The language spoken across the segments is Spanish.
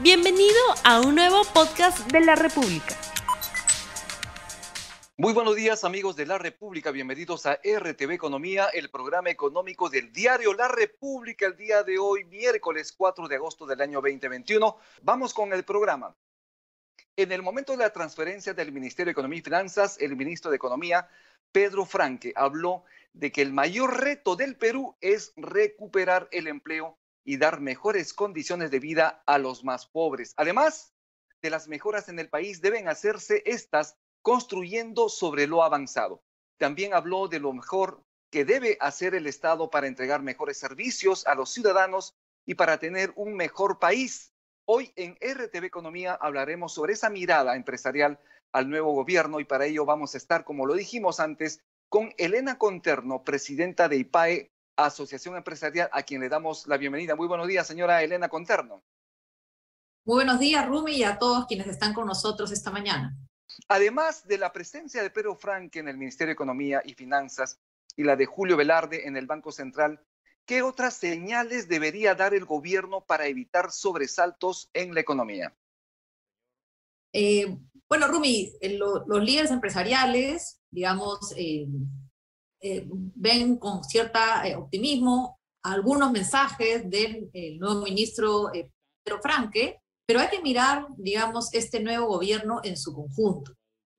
Bienvenido a un nuevo podcast de la República. Muy buenos días amigos de la República, bienvenidos a RTV Economía, el programa económico del diario La República el día de hoy, miércoles 4 de agosto del año 2021. Vamos con el programa. En el momento de la transferencia del Ministerio de Economía y Finanzas, el ministro de Economía, Pedro Franque, habló de que el mayor reto del Perú es recuperar el empleo y dar mejores condiciones de vida a los más pobres. Además de las mejoras en el país, deben hacerse estas construyendo sobre lo avanzado. También habló de lo mejor que debe hacer el Estado para entregar mejores servicios a los ciudadanos y para tener un mejor país. Hoy en RTV Economía hablaremos sobre esa mirada empresarial al nuevo gobierno y para ello vamos a estar, como lo dijimos antes, con Elena Conterno, presidenta de IPAE, Asociación Empresarial, a quien le damos la bienvenida. Muy buenos días, señora Elena Conterno. Muy buenos días, Rumi, y a todos quienes están con nosotros esta mañana. Además de la presencia de Pedro Franque en el Ministerio de Economía y Finanzas y la de Julio Velarde en el Banco Central, ¿qué otras señales debería dar el gobierno para evitar sobresaltos en la economía? Eh, bueno, Rumi, eh, los líderes empresariales, digamos, eh, eh, ven con cierta eh, optimismo algunos mensajes del nuevo ministro eh, Pedro Franque, pero hay que mirar, digamos, este nuevo gobierno en su conjunto,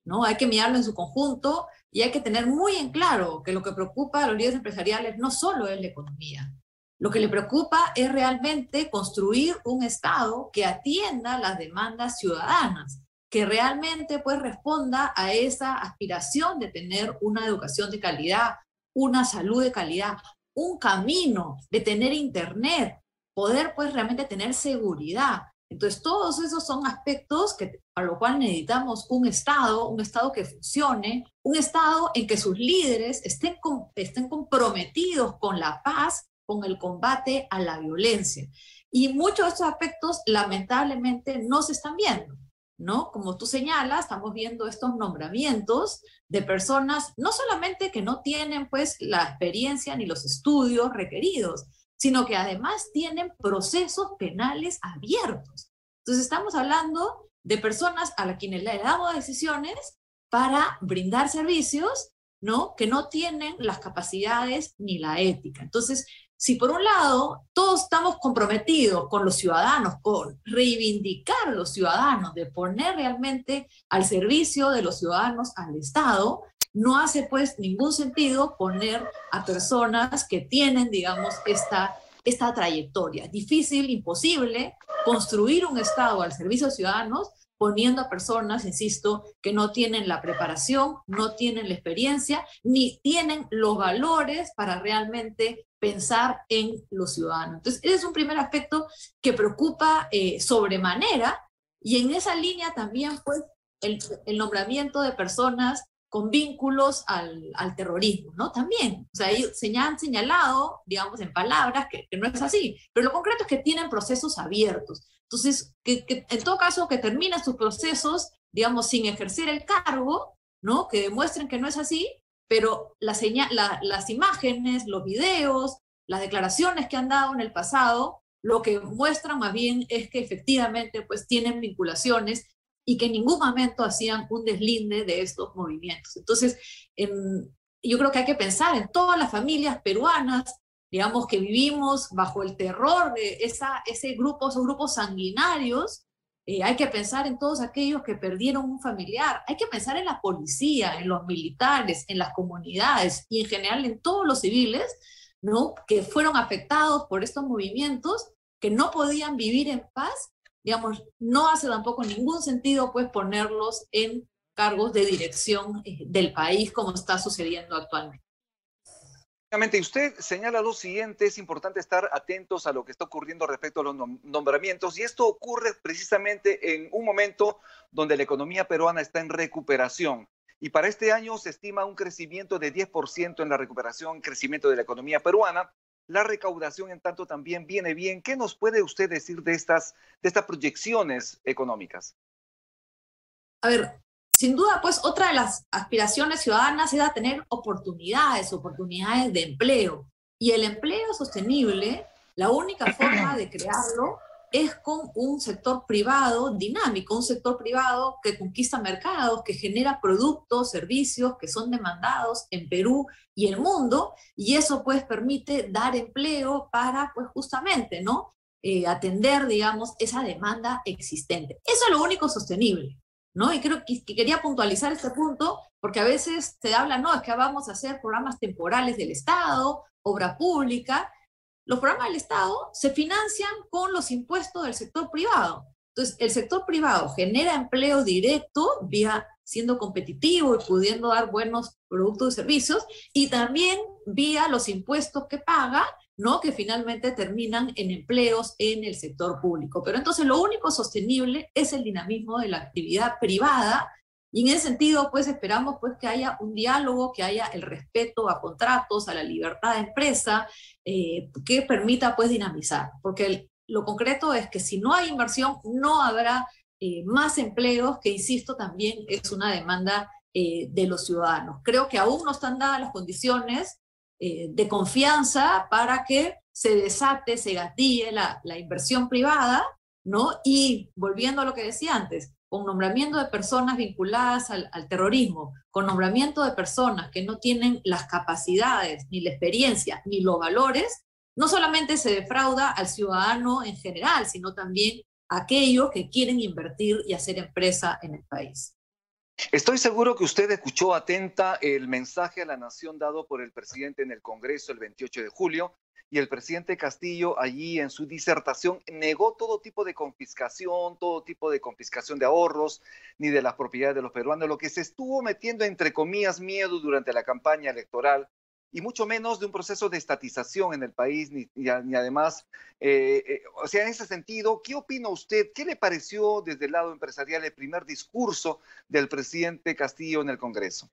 ¿no? Hay que mirarlo en su conjunto y hay que tener muy en claro que lo que preocupa a los líderes empresariales no solo es la economía, lo que le preocupa es realmente construir un Estado que atienda las demandas ciudadanas, que realmente pues responda a esa aspiración de tener una educación de calidad, una salud de calidad, un camino de tener internet, poder pues realmente tener seguridad. Entonces, todos esos son aspectos que, para lo cual necesitamos un Estado, un Estado que funcione, un Estado en que sus líderes estén, estén comprometidos con la paz, con el combate a la violencia. Y muchos de estos aspectos, lamentablemente, no se están viendo. ¿No? Como tú señalas, estamos viendo estos nombramientos de personas no solamente que no tienen pues la experiencia ni los estudios requeridos, sino que además tienen procesos penales abiertos. Entonces estamos hablando de personas a las quienes le damos decisiones para brindar servicios, ¿no? Que no tienen las capacidades ni la ética. Entonces, si por un lado todos estamos comprometidos con los ciudadanos, con reivindicar a los ciudadanos, de poner realmente al servicio de los ciudadanos al Estado, no hace pues ningún sentido poner a personas que tienen, digamos, esta, esta trayectoria. Difícil, imposible construir un Estado al servicio de ciudadanos poniendo a personas, insisto, que no tienen la preparación, no tienen la experiencia, ni tienen los valores para realmente pensar en los ciudadanos. Entonces, ese es un primer aspecto que preocupa eh, sobremanera y en esa línea también pues el, el nombramiento de personas con vínculos al, al, terrorismo, ¿no? También, o sea, ellos han señalado, digamos, en palabras que, no es así, pero lo concreto es que tienen procesos abiertos. Entonces, que, que, en todo caso, que terminen sus procesos, digamos, sin ejercer el cargo, ¿no? Que demuestren que no es así, pero la la, las imágenes, los videos, las declaraciones que han dado en el pasado, lo que muestran más bien es que efectivamente pues tienen vinculaciones y que en ningún momento hacían un deslinde de estos movimientos. Entonces, en, yo creo que hay que pensar en todas las familias peruanas digamos, que vivimos bajo el terror de esa, ese grupo, esos grupos sanguinarios, eh, hay que pensar en todos aquellos que perdieron un familiar, hay que pensar en la policía, en los militares, en las comunidades y en general en todos los civiles, ¿no? Que fueron afectados por estos movimientos, que no podían vivir en paz, digamos, no hace tampoco ningún sentido pues ponerlos en cargos de dirección eh, del país como está sucediendo actualmente. Usted señala lo siguiente, es importante estar atentos a lo que está ocurriendo respecto a los nombramientos y esto ocurre precisamente en un momento donde la economía peruana está en recuperación. Y para este año se estima un crecimiento de 10% en la recuperación, crecimiento de la economía peruana. La recaudación, en tanto, también viene bien. ¿Qué nos puede usted decir de estas, de estas proyecciones económicas? A ver, sin duda, pues otra de las aspiraciones ciudadanas era tener oportunidades, oportunidades de empleo. Y el empleo sostenible, la única forma de crearlo es con un sector privado dinámico, un sector privado que conquista mercados, que genera productos, servicios que son demandados en Perú y el mundo, y eso pues permite dar empleo para pues justamente, ¿no? Eh, atender, digamos, esa demanda existente. Eso es lo único sostenible, ¿no? Y creo que, que, quería puntualizar este punto, porque a veces se habla, no, es que vamos a hacer programas temporales del Estado, obra pública, los programas del Estado se financian con los impuestos del sector privado. Entonces, el sector privado genera empleo directo vía siendo competitivo y pudiendo dar buenos productos y servicios, y también vía los impuestos que paga, ¿no? que finalmente terminan en empleos en el sector público. Pero entonces lo único sostenible es el dinamismo de la actividad privada y en ese sentido, pues esperamos pues que haya un diálogo, que haya el respeto a contratos, a la libertad de empresa, eh, que permita pues dinamizar, porque lo concreto es que si no hay inversión, no habrá eh, más empleos, que insisto también es una demanda eh, de los ciudadanos. Creo que aún no están dadas las condiciones de confianza para que se desate, se gatille la, la inversión privada, ¿no? Y volviendo a lo que decía antes, con nombramiento de personas vinculadas al, terrorismo, con nombramiento de personas que no tienen las capacidades, ni la experiencia, ni los valores, no solamente se defrauda al ciudadano en general, sino también a aquellos que quieren invertir y hacer empresa en el país. Estoy seguro que usted escuchó atenta el mensaje a la nación dado por el presidente en el Congreso el 28 de julio, y el presidente Castillo allí en su disertación negó todo tipo de confiscación, todo tipo de confiscación de ahorros, ni de las propiedades de los peruanos, lo que se estuvo metiendo entre comillas miedo durante la campaña electoral y mucho menos de un proceso de estatización en el país, ni, además, eh, eh, o sea, en ese sentido, ¿qué opina usted? ¿Qué le pareció desde el lado empresarial el primer discurso del presidente Castillo en el Congreso?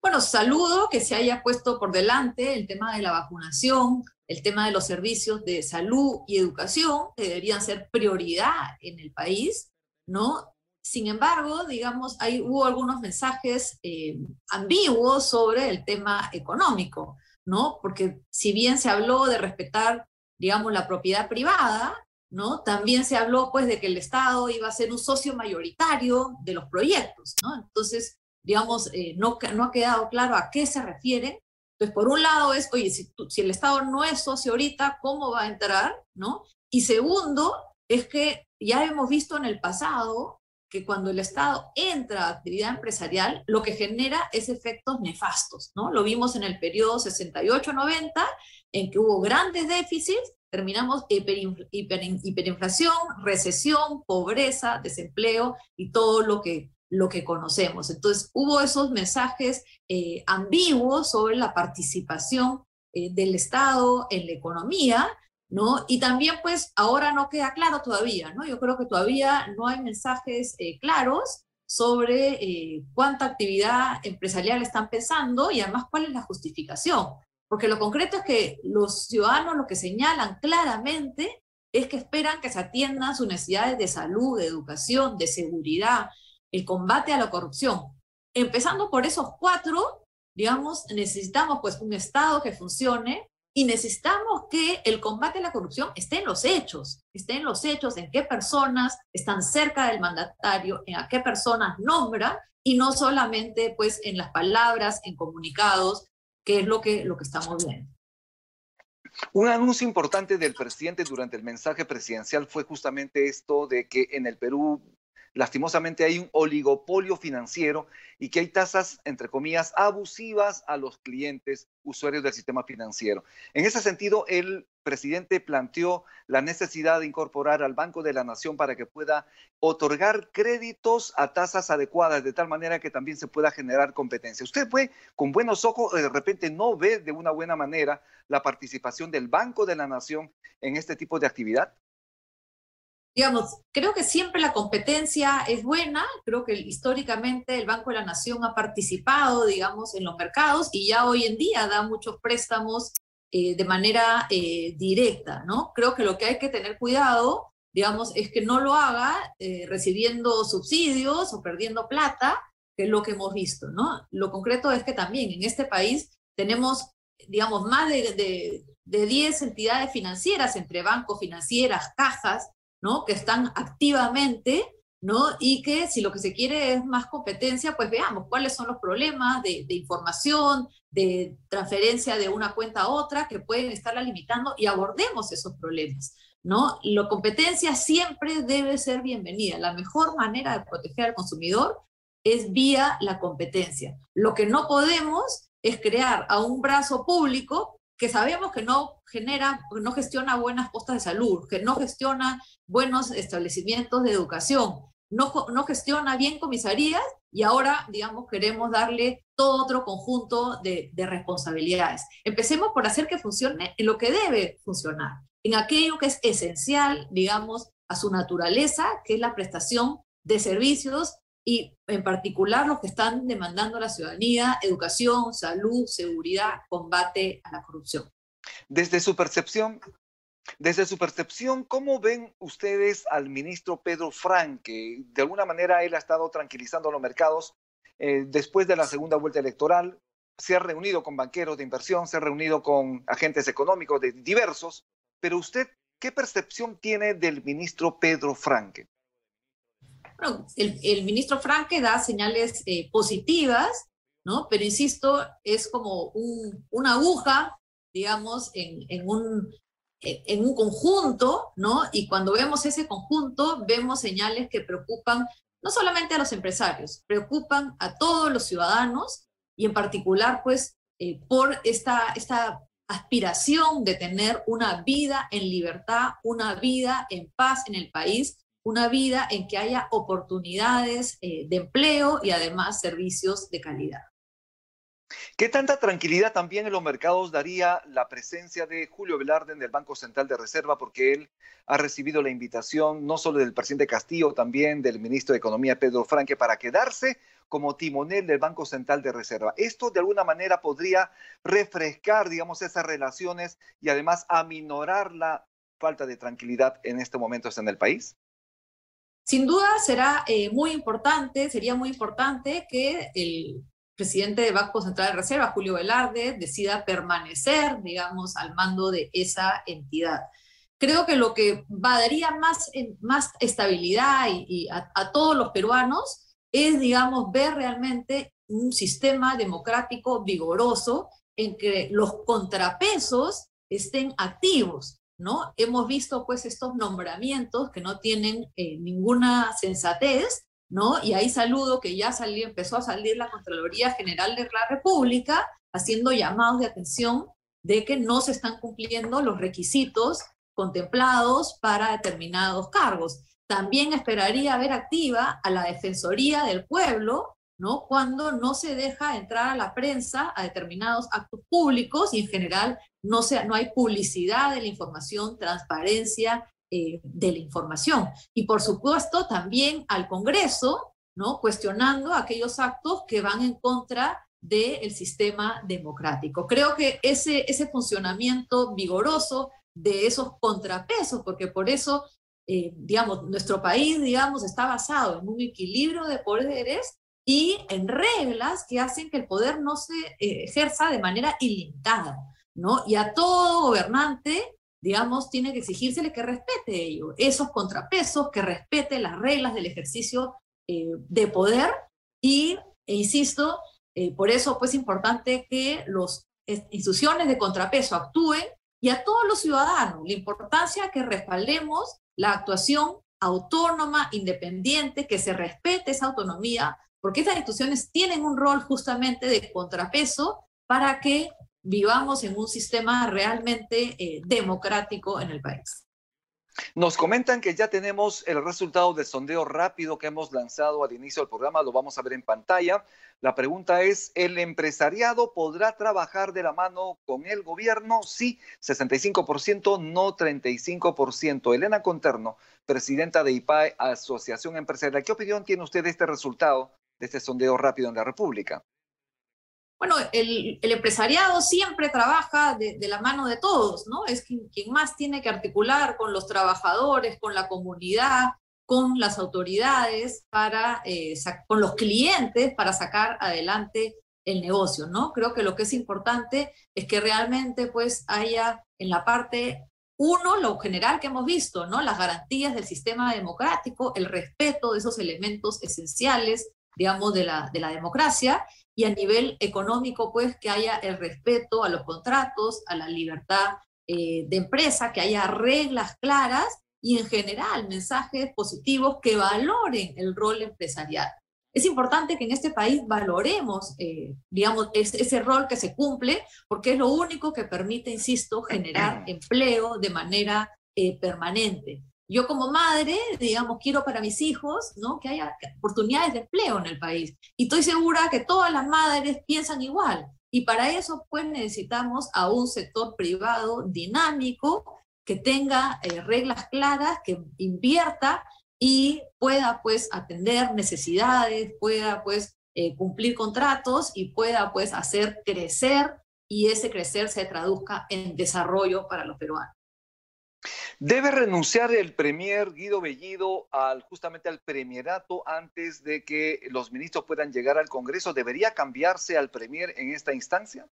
Bueno, saludo que se haya puesto por delante el tema de la vacunación, el tema de los servicios de salud y educación, que deberían ser prioridad en el país, ¿no? Sin embargo, digamos, hay, hubo algunos mensajes eh, ambiguos sobre el tema económico, ¿no? Porque si bien se habló de respetar, digamos, la propiedad privada, ¿no? También se habló, pues, de que el Estado iba a ser un socio mayoritario de los proyectos, ¿no? Entonces, digamos, eh, no, no ha quedado claro a qué se refiere. Entonces, por un lado es, oye, si, si el Estado no es socio ahorita, ¿cómo va a entrar? ¿no? Y segundo, es que ya hemos visto en el pasado que cuando el Estado entra a actividad empresarial, lo que genera es efectos nefastos, ¿no? Lo vimos en el periodo 68-90, en que hubo grandes déficits, terminamos hiperinflación, recesión, pobreza, desempleo y todo lo que lo que conocemos. Entonces, hubo esos mensajes eh, ambiguos sobre la participación eh, del Estado en la economía, ¿no? Y también, pues, ahora no queda claro todavía, ¿no? Yo creo que todavía no hay mensajes eh, claros sobre cuánta actividad empresarial están pensando y además cuál es la justificación. Porque lo concreto es que los ciudadanos lo que señalan claramente es que esperan que se atiendan sus necesidades de salud, de educación, de seguridad, el combate a la corrupción. Empezando por esos cuatro, digamos, necesitamos pues un Estado que funcione y necesitamos que el combate a la corrupción esté en los hechos, esté en los hechos, en qué personas están cerca del mandatario, en a qué personas nombra y no solamente pues en las palabras, en comunicados, que es lo que, lo que estamos viendo. Un anuncio importante del presidente durante el mensaje presidencial fue justamente esto de que en el Perú lastimosamente hay un oligopolio financiero y que hay tasas, entre comillas, abusivas a los clientes usuarios del sistema financiero. En ese sentido, el presidente planteó la necesidad de incorporar al Banco de la Nación para que pueda otorgar créditos a tasas adecuadas, de tal manera que también se pueda generar competencia. Usted puede, con buenos ojos, de repente no ve de una buena manera la participación del Banco de la Nación en este tipo de actividad digamos, creo que siempre la competencia es buena, creo que históricamente el Banco de la Nación ha participado, digamos, en los mercados y ya hoy en día da muchos préstamos eh, de manera eh, directa, ¿no? Creo que lo que hay que tener cuidado, digamos, es que no lo haga eh, recibiendo subsidios o perdiendo plata, que es lo que hemos visto, ¿no? Lo concreto es que también en este país tenemos, digamos, más de de 10 entidades financieras, entre bancos, financieras, cajas, ¿no? Que están activamente, ¿no? Y que si lo que se quiere es más competencia, pues veamos cuáles son los problemas de, información, de transferencia de una cuenta a otra que pueden estarla limitando y abordemos esos problemas. ¿no? La competencia siempre debe ser bienvenida. La mejor manera de proteger al consumidor es vía la competencia. Lo que no podemos es crear a un brazo público que sabemos que no genera, no gestiona buenas postas de salud, que no gestiona buenos establecimientos de educación, no, no gestiona bien comisarías y ahora, digamos, queremos darle todo otro conjunto de, de responsabilidades. Empecemos por hacer que funcione en lo que debe funcionar, en aquello que es esencial, digamos, a su naturaleza, que es la prestación de servicios y en particular los que están demandando a la ciudadanía, educación, salud, seguridad, combate a la corrupción. Desde su percepción, desde su percepción, ¿cómo ven ustedes al ministro Pedro Franque? De alguna manera él ha estado tranquilizando a los mercados eh, después de la segunda vuelta electoral. Se ha reunido con banqueros de inversión, se ha reunido con agentes económicos de diversos, pero usted, ¿qué percepción tiene del ministro Pedro Franque? Bueno, el, ministro Franque da señales eh, positivas, ¿no? Pero insisto, es como un, una aguja, digamos, en, un, conjunto, ¿no? Y cuando vemos ese conjunto, vemos señales que preocupan no solamente a los empresarios, preocupan a todos los ciudadanos y en particular, pues, eh, por esta aspiración de tener una vida en libertad, una vida en paz en el país una vida en que haya oportunidades eh, de empleo y además servicios de calidad. ¿Qué tanta tranquilidad también en los mercados daría la presencia de Julio Velarde en el Banco Central de Reserva? Porque él ha recibido la invitación no solo del presidente Castillo, también del ministro de Economía Pedro Franque para quedarse como timonel del Banco Central de Reserva. Esto de alguna manera podría refrescar, digamos, esas relaciones y además aminorar la falta de tranquilidad en este momento en el país. Sin duda será eh, muy importante, sería muy importante que el presidente del Banco Central de Reserva, Julio Velarde, decida permanecer, digamos, al mando de esa entidad. Creo que lo que daría más, más estabilidad y, y a, a todos los peruanos es, digamos, ver realmente un sistema democrático vigoroso en que los contrapesos estén activos, ¿no? Hemos visto pues estos nombramientos que no tienen eh, ninguna sensatez, ¿no? Y ahí saludo que ya salió, empezó a salir la Contraloría General de la República haciendo llamados de atención de que no se están cumpliendo los requisitos contemplados para determinados cargos. También esperaría ver activa a la Defensoría del Pueblo, ¿no? Cuando no se deja entrar a la prensa a determinados actos públicos y en general no, no hay publicidad de la información, transparencia eh, de la información. Y por supuesto también al Congreso, ¿no? Cuestionando aquellos actos que van en contra del sistema democrático. Creo que ese, ese funcionamiento vigoroso de esos contrapesos, porque por eso, eh, digamos, nuestro país, digamos, está basado en un equilibrio de poderes y en reglas que hacen que el poder no se eh, ejerza de manera ilimitada, ¿no? Y a todo gobernante, digamos, tiene que exigírsele que respete ello, esos contrapesos, que respete las reglas del ejercicio eh, de poder y, e insisto, eh, por eso pues es importante que las instituciones de contrapeso actúen y a todos los ciudadanos, la importancia que respaldemos la actuación autónoma, independiente, que se respete esa autonomía porque estas instituciones tienen un rol justamente de contrapeso para que vivamos en un sistema realmente eh, democrático en el país. Nos comentan que ya tenemos el resultado del sondeo rápido que hemos lanzado al inicio del programa, lo vamos a ver en pantalla. La pregunta es, ¿el empresariado podrá trabajar de la mano con el gobierno? Sí, 65%, no 35%. Elena Conterno, presidenta de IPAE, Asociación Empresarial, ¿qué opinión tiene usted de este resultado de este sondeo rápido en la República? Bueno, el, empresariado siempre trabaja de, la mano de todos, ¿no? Es quien, quien, más tiene que articular con los trabajadores, con la comunidad, con las autoridades, para, eh, con los clientes, para sacar adelante el negocio, ¿no? Creo que lo que es importante es que realmente pues haya en la parte uno, lo general que hemos visto, ¿no? Las garantías del sistema democrático, el respeto de esos elementos esenciales, digamos, de la, de la democracia, y a nivel económico, pues, que haya el respeto a los contratos, a la libertad eh, de empresa, que haya reglas claras y en general mensajes positivos que valoren el rol empresarial. Es importante que en este país valoremos, eh, digamos, ese, rol que se cumple, porque es lo único que permite, insisto, generar empleo de manera eh, permanente. Yo como madre, digamos, quiero para mis hijos, ¿no? Que haya oportunidades de empleo en el país. Y estoy segura que todas las madres piensan igual. Y para eso, pues, necesitamos a un sector privado dinámico, que tenga eh, reglas claras, que invierta y pueda pues atender necesidades, pueda pues eh, cumplir contratos y pueda pues hacer crecer y ese crecer se traduzca en desarrollo para los peruanos. ¿Debe renunciar el premier Guido Bellido al, justamente al premierato antes de que los ministros puedan llegar al Congreso? ¿Debería cambiarse al premier en esta instancia?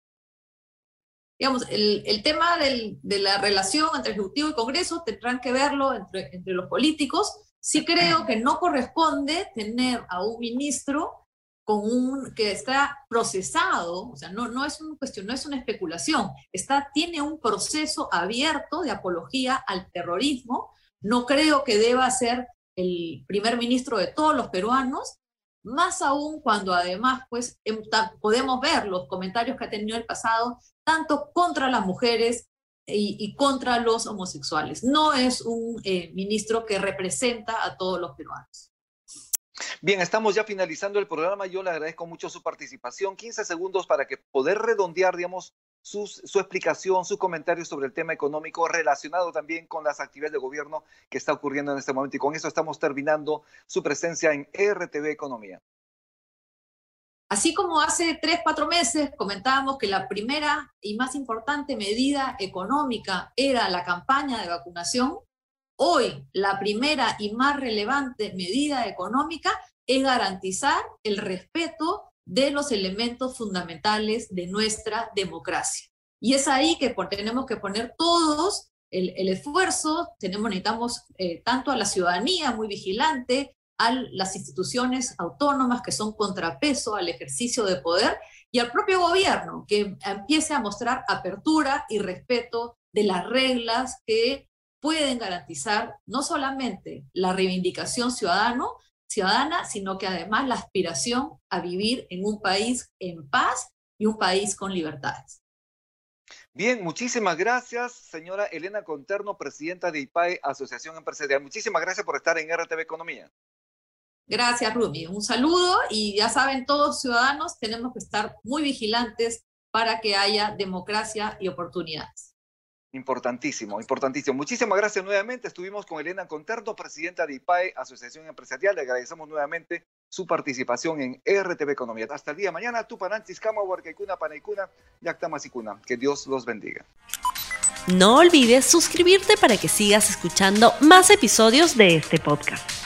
Digamos, el, el tema de la relación entre Ejecutivo y Congreso tendrán que verlo entre, entre los políticos sí creo que no corresponde tener a un ministro con un que está procesado, o sea, no, no es una cuestión, no es una especulación, está, tiene un proceso abierto de apología al terrorismo. No creo que deba ser el primer ministro de todos los peruanos, más aún cuando además pues em, podemos ver los comentarios que ha tenido el pasado, tanto contra las mujeres y, contra los homosexuales. No es un eh, ministro que representa a todos los peruanos. Bien, estamos ya finalizando el programa. Yo le agradezco mucho su participación. 15 segundos para que poder redondear, digamos, su explicación, sus comentarios sobre el tema económico relacionado también con las actividades de gobierno que está ocurriendo en este momento. Y con eso estamos terminando su presencia en RTV Economía. Así como hace tres, cuatro meses comentábamos que la primera y más importante medida económica era la campaña de vacunación, hoy la primera y más relevante medida económica es garantizar el respeto de los elementos fundamentales de nuestra democracia. Y es ahí que tenemos que poner todos el, esfuerzo, tenemos, necesitamos eh, tanto a la ciudadanía muy vigilante, a las instituciones autónomas que son contrapeso al ejercicio de poder y al propio gobierno que empiece a mostrar apertura y respeto de las reglas que pueden garantizar no solamente la reivindicación ciudadano, ciudadana, sino que además la aspiración a vivir en un país en paz y un país con libertades. Bien, muchísimas gracias, señora Elena Conterno, presidenta de IPAE, Asociación Empresarial. Muchísimas gracias por estar en RTV Economía. Gracias, Rumi. Un saludo y ya saben, todos ciudadanos tenemos que estar muy vigilantes para que haya democracia y oportunidades. Importantísimo, importantísimo. Muchísimas gracias nuevamente. Estuvimos con Elena Conterno, presidenta de IPAE, Asociación Empresarial. Le agradecemos nuevamente su participación en RTV Economía. Hasta el día de mañana. Tupananchis, Kama, Huarcaicuna, Panaicuna, Yactamasicuna. Que Dios los bendiga. No olvides suscribirte para que sigas escuchando más episodios de este podcast.